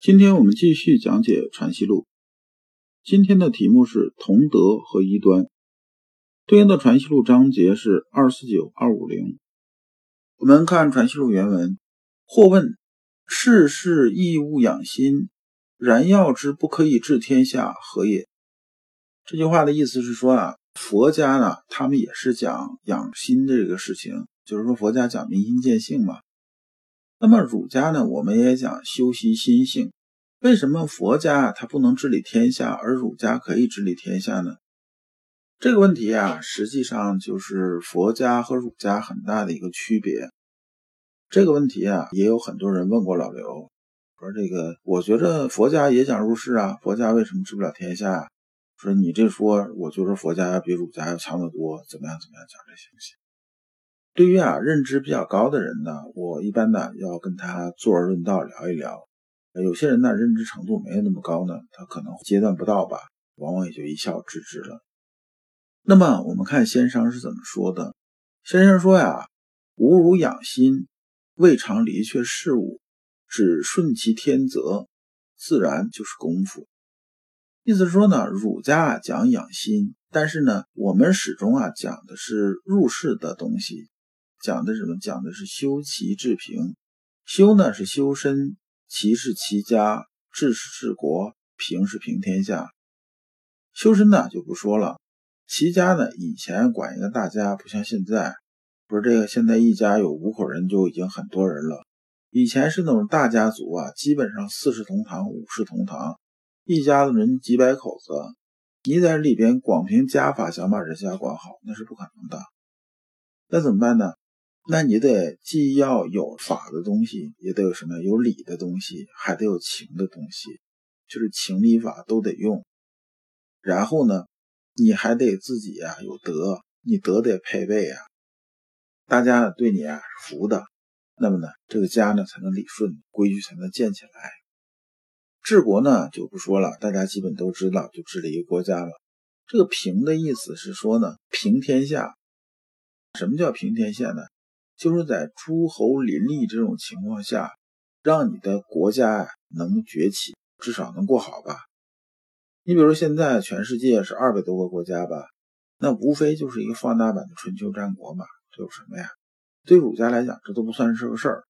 今天我们继续讲解《传习录》，今天的题目是同德和一端，对应的《传习录》章节是二四九、二五零。我们看《传习录》原文：或问世事亦务养心，然要之不可以治天下，何也？这句话的意思是说啊，佛家呢，他们也是讲养心这个事情，就是说佛家讲明心见性嘛。那么儒家呢，我们也讲修习心性。为什么佛家他不能治理天下，而儒家可以治理天下呢？这个问题啊，实际上就是佛家和儒家很大的一个区别。这个问题啊，也有很多人问过老刘，说这个，我觉得佛家也讲入世啊，佛家为什么治不了天下？说你这说，我觉得佛家比儒家要强得多，怎么样？怎么样？讲这些东西。对于啊认知比较高的人呢，我一般呢要跟他坐而论道聊一聊。有些人呢认知程度没有那么高呢，他可能阶段不到吧，往往也就一笑置之了。那么我们看先生是怎么说的？先生说呀：“吾儒养心，未尝离却事物，只顺其天则，自然就是功夫。”意思是说呢，儒家讲养心，但是呢，我们始终啊讲的是入世的东西。讲的什么？讲的是修齐治平。修呢是修身，齐是齐家，治是治国，平是平天下。修身呢就不说了。齐家呢以前管一个大家，不像现在，不是这个现在一家有五口人就已经很多人了。以前是那种大家族啊，基本上四世同堂，五世同堂，一家子人几百口子，你在里边光凭家法想把这家管好，那是不可能的。那怎么办呢？那你得既要有法的东西，也得有什么有理的东西，还得有情的东西，就是情理法都得用。然后呢，你还得自己呀有德，你德得配备啊，大家对你啊服的，那么呢这个家呢才能理顺，规矩才能建起来。治国呢就不说了，大家基本都知道，就治理一个国家了。这个平的意思是说呢平天下。什么叫平天下呢？就是在诸侯林立这种情况下，让你的国家能崛起，至少能过好吧。你比如现在全世界是二百多个国家吧，那无非就是一个放大版的春秋战国嘛，这有什么呀？对儒家来讲，这都不算是个事儿。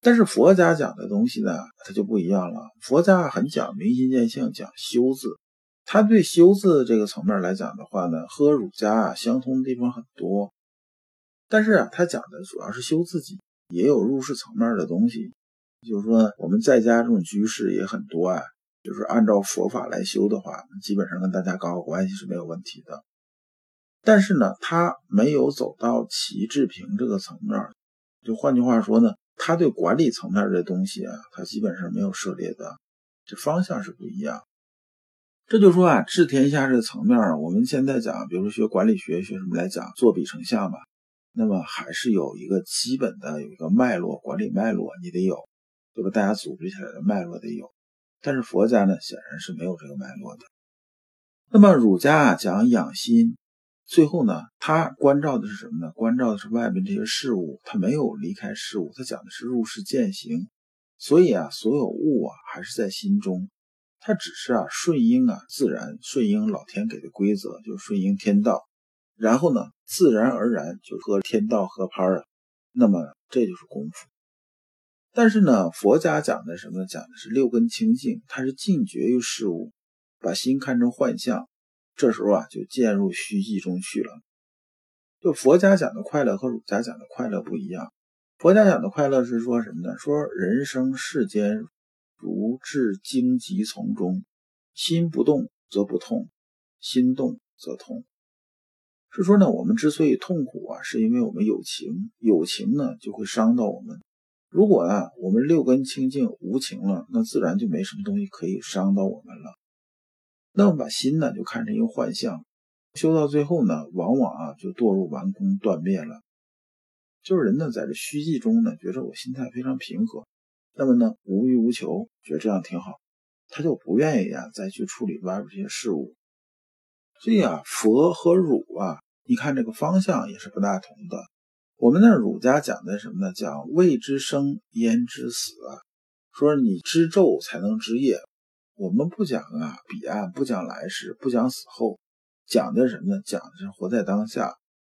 但是佛家讲的东西呢，它就不一样了。佛家很讲明心见性，讲修字。他对修字这个层面来讲的话呢，和儒家啊相通的地方很多。但是啊，他讲的主要是修自己，也有入世层面的东西。就是说，我们在家这种居士也很多啊。就是按照佛法来修的话，基本上跟大家搞好关系是没有问题的。但是呢，他没有走到齐治平这个层面。就换句话说呢，他对管理层面这东西啊，他基本上没有涉猎的。这方向是不一样。这就说啊，治天下这个层面，我们现在讲，比如说学管理学，学什么来讲，作比成像吧。那么还是有一个基本的有一个脉络，管理脉络你得有，对吧？大家组织起来的脉络得有。但是佛家呢，显然是没有这个脉络的。那么儒家啊讲养心，最后呢，他关照的是什么呢？关照的是外面这些事物，他没有离开事物，他讲的是入世践行。所以啊，所有物啊还是在心中，他只是啊顺应啊自然，顺应老天给的规则，就顺应天道。然后呢，自然而然就和天道合拍了，那么这就是功夫。但是呢，佛家讲的什么？讲的是六根清净，它是禁绝于事物，把心看成幻象，这时候啊就渐入虚寂中去了。就佛家讲的快乐和儒家讲的快乐不一样。佛家讲的快乐是说什么呢？说人生世间如至荆棘丛中，心不动则不痛，心动则痛。是说呢，我们之所以痛苦啊，是因为我们有情，有情呢就会伤到我们。如果啊，我们六根清净无情了，那自然就没什么东西可以伤到我们了。那么把心呢，就看成一个幻象，修到最后呢，往往啊就堕入完空断灭了。就是人呢，在这虚寂中呢，觉着我心态非常平和，那么呢，无欲无求，觉得这样挺好，他就不愿意啊再去处理外边这些事物。所以啊，佛和儒啊，你看这个方向也是不大同的。我们那儒家讲的什么呢？讲未知生焉知死，说你知昼才能知夜。我们不讲啊彼岸，不讲来世，不讲死后，讲的什么呢？讲的是活在当下。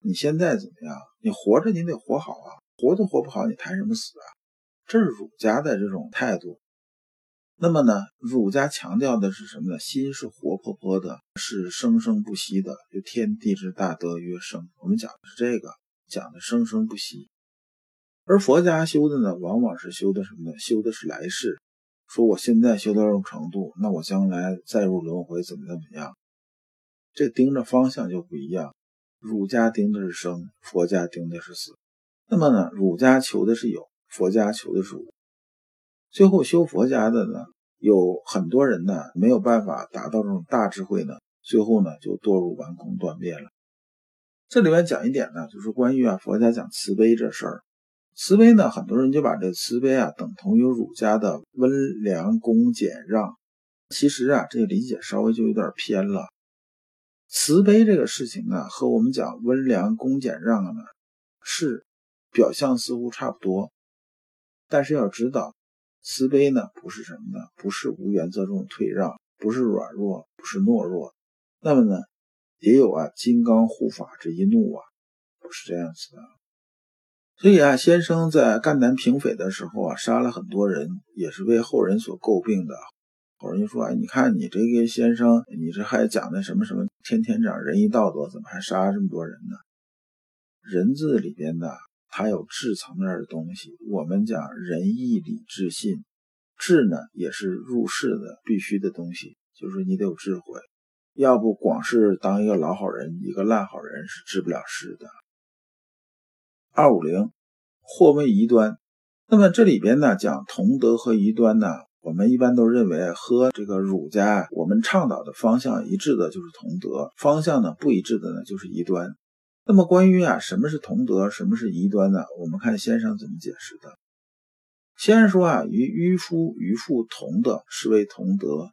你现在怎么样？你活着你得活好啊，活都活不好，你谈什么死啊？这是儒家的这种态度。那么呢，儒家强调的是什么呢？心是活泼泼的，是生生不息的。就天地之大德曰生，我们讲的是这个，讲的生生不息。而佛家修的呢，往往是修的什么呢？修的是来世。说我现在修到这种程度，那我将来再入轮回怎么怎么样？这盯着方向就不一样。儒家盯的是生，佛家盯的是死。那么呢，儒家求的是有，佛家求的是无。最后修佛家的呢，有很多人呢没有办法达到这种大智慧呢，最后呢就堕入顽空断灭了。这里面讲一点呢，就是关于啊佛家讲慈悲这事儿。慈悲呢，很多人就把这慈悲啊等同于儒家的温良恭俭让。其实啊，这个理解稍微就有点偏了。慈悲这个事情呢，和我们讲温良恭俭让呢，是表象似乎差不多，但是要知道。慈悲呢，不是什么呢？不是无原则中退让，不是软弱，不是懦弱。那么呢，也有啊，金刚护法这一怒啊，不是这样子的。所以啊，先生在赣南平匪的时候啊，杀了很多人，也是为后人所诟病的。后人就说：“哎，你看你这个先生，你这还讲的什么什么，天天讲仁义道德，怎么还杀这么多人呢？人字里边的。”它有智层面的东西，我们讲仁义礼智信，智呢也是入世的必须的东西，就是你得有智慧，要不光是当一个老好人，一个烂好人是治不了事的。二五零，或谓疑端。那么这里边呢讲同德和疑端呢，我们一般都认为和这个儒家我们倡导的方向一致的就是同德，方向呢不一致的呢就是疑端。那么关于啊，什么是同德，什么是夷端呢？我们看先生怎么解释的。先生说啊，与渔夫愚妇同的是为同德，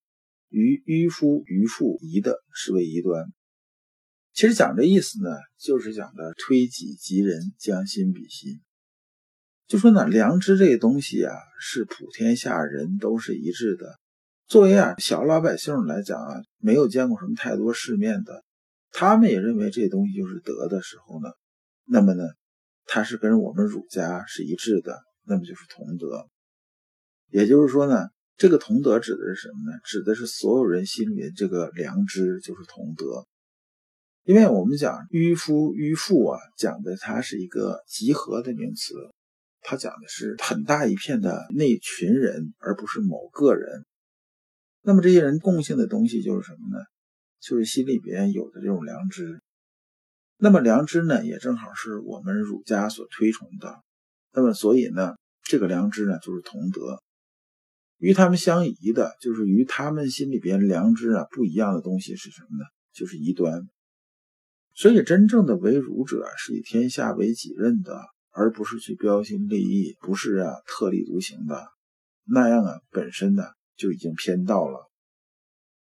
与渔夫愚妇夷的是为夷端。其实讲这意思呢，就是讲的推己及人，将心比心。就说呢，良知这个东西啊，是普天下人都是一致的。作为啊小老百姓来讲啊，没有见过什么太多世面的。他们也认为这东西就是德的时候呢，那么呢，它是跟我们儒家是一致的，那么就是同德。也就是说呢，这个同德指的是什么呢？指的是所有人心里这个良知就是同德。因为我们讲迂夫迂妇啊，讲的它是一个集合的名词，它讲的是很大一片的那群人，而不是某个人。那么这些人共性的东西就是什么呢？就是心里边有的这种良知，那么良知呢，也正好是我们儒家所推崇的。那么所以呢，这个良知呢，就是同德。与他们相宜的，就是与他们心里边良知啊不一样的东西是什么呢？就是异端。所以真正的为儒者是以天下为己任的，而不是去标新立异，不是啊特立独行的。那样啊，本身呢就已经偏道了。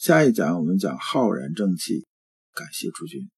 下一讲我们讲浩然正气，感谢诸君。